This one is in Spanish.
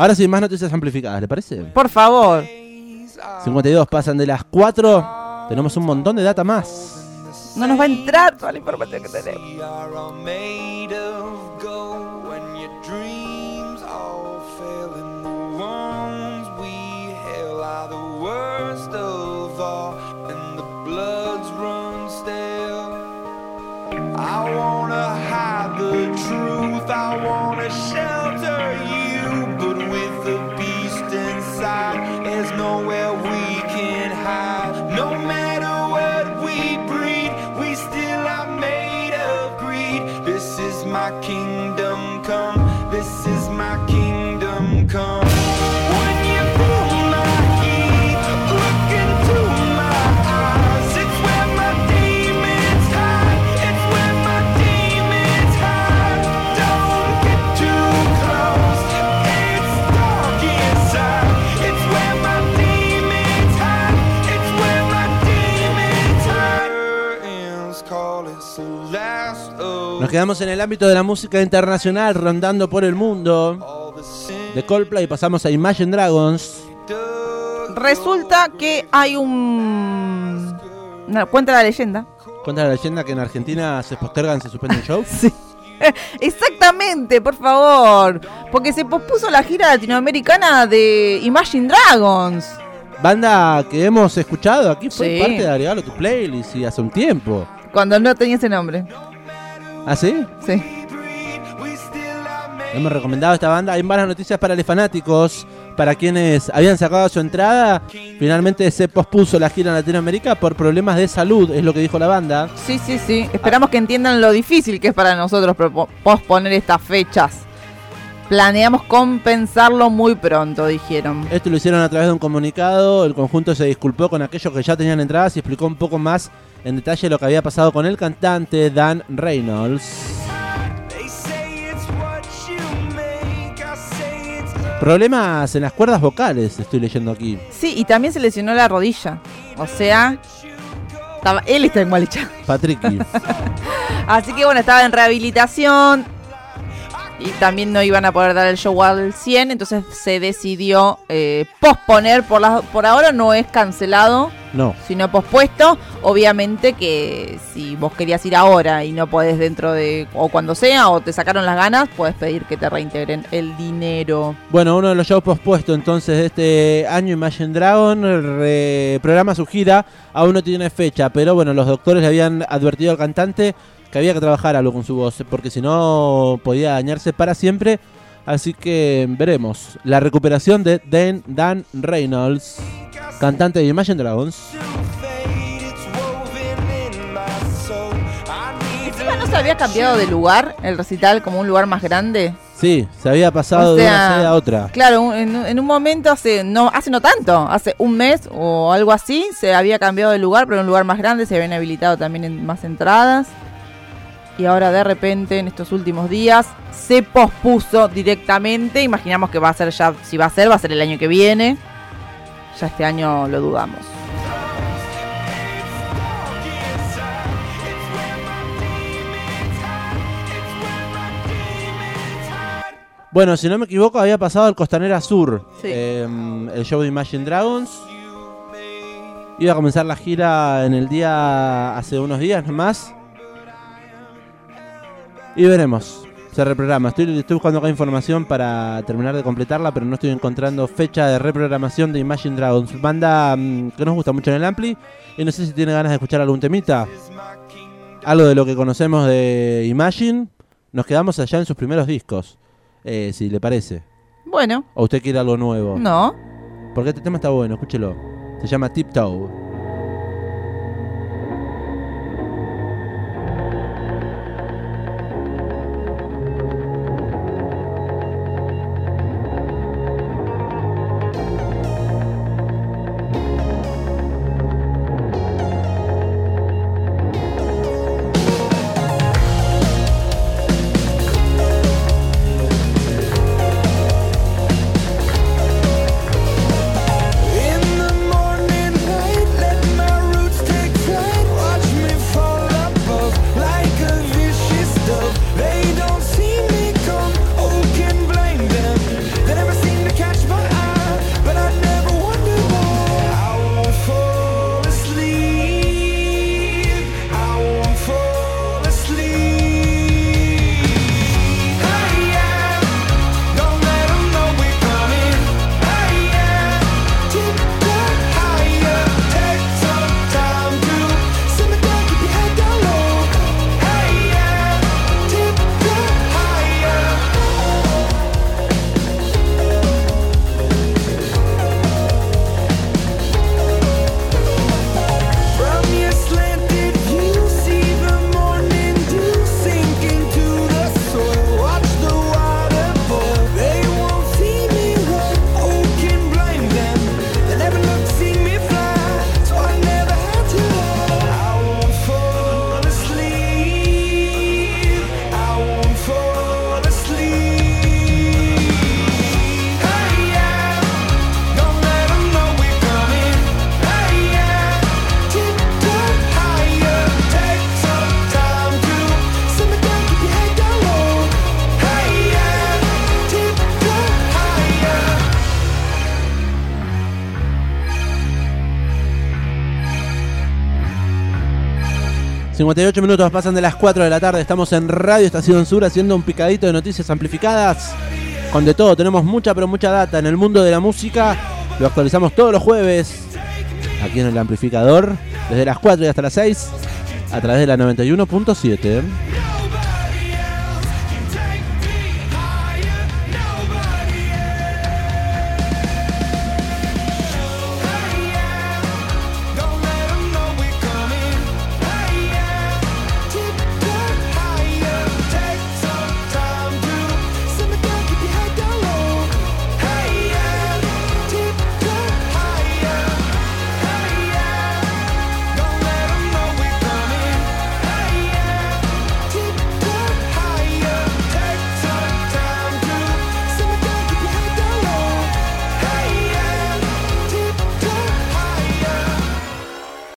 Ahora sí, más noticias amplificadas, ¿le parece? Por favor. 52 pasan de las 4. Tenemos un montón de data más. No nos va a entrar toda la información que tenemos. I wanna hide the truth, I wanna shelter my kingdom come, this is my Nos quedamos en el ámbito de la música internacional, rondando por el mundo. De Coldplay pasamos a Imagine Dragons. Resulta que hay un. Una, cuenta la leyenda. Cuenta la leyenda que en Argentina se postergan, se suspenden shows. Sí. Exactamente, por favor. Porque se pospuso la gira latinoamericana de Imagine Dragons. Banda que hemos escuchado aquí, fue Sí. parte de agregarlo a tu playlist y hace un tiempo. Cuando no tenía ese nombre. ¿Ah, sí? Sí. Hemos recomendado esta banda. Hay malas noticias para los fanáticos. Para quienes habían sacado su entrada, finalmente se pospuso la gira en Latinoamérica por problemas de salud, es lo que dijo la banda. Sí, sí, sí. Esperamos que entiendan lo difícil que es para nosotros posponer estas fechas. Planeamos compensarlo muy pronto, dijeron. Esto lo hicieron a través de un comunicado. El conjunto se disculpó con aquellos que ya tenían entradas y explicó un poco más en detalle lo que había pasado con el cantante Dan Reynolds. Problemas en las cuerdas vocales, estoy leyendo aquí. Sí, y también se lesionó la rodilla. O sea, estaba, él está en mal hecha. Patricky. Así que bueno, estaba en rehabilitación. Y también no iban a poder dar el show al 100. Entonces se decidió eh, posponer. Por, la, por ahora no es cancelado, No. sino pospuesto. Obviamente que si vos querías ir ahora y no podés dentro de. o cuando sea, o te sacaron las ganas, puedes pedir que te reintegren el dinero. Bueno, uno de los shows pospuestos entonces de este año, Imagine Dragon, re- programa su gira, aún no tiene fecha, pero bueno, los doctores le habían advertido al cantante que había que trabajar algo con su voz, porque si no podía dañarse para siempre. Así que veremos la recuperación de Dan, Dan Reynolds, cantante de Imagine Dragons. no se había cambiado de lugar el recital como un lugar más grande. Sí, se había pasado O de una sea, sede a otra. Claro, en, en un momento hace no hace no tanto, hace un mes o algo así, se había cambiado de lugar, pero en un lugar más grande, se habían habilitado también en más entradas. Y ahora de repente, en estos últimos días, se pospuso directamente. Imaginamos que va a ser ya, si va a ser, va a ser el año que viene. Ya este año lo dudamos. Bueno, si no me equivoco, había pasado al Costanera Sur, Sí. eh, el show de Imagine Dragons. Iba a comenzar la gira en el día, hace unos días nomás. Y veremos, se reprograma. Estoy, estoy buscando acá información para terminar de completarla, pero no estoy encontrando fecha de reprogramación de Imagine Dragons. Banda mm, que nos gusta mucho en el Ampli. Y no sé si tiene ganas de escuchar algún temita. Algo de lo que conocemos de Imagine. Nos quedamos allá en sus primeros discos. Eh, si le parece. Bueno, ¿O usted quiere algo nuevo? no. Porque este tema está bueno, escúchelo. Se llama Tiptoe. 58 minutos pasan de las 4 de la tarde. Estamos en Radio Estación Sur haciendo un picadito de noticias amplificadas. Con de todo, tenemos mucha pero mucha data en el mundo de la música. Lo actualizamos todos los jueves aquí en el amplificador, desde las 4 y hasta las 6, a través de la 91.7.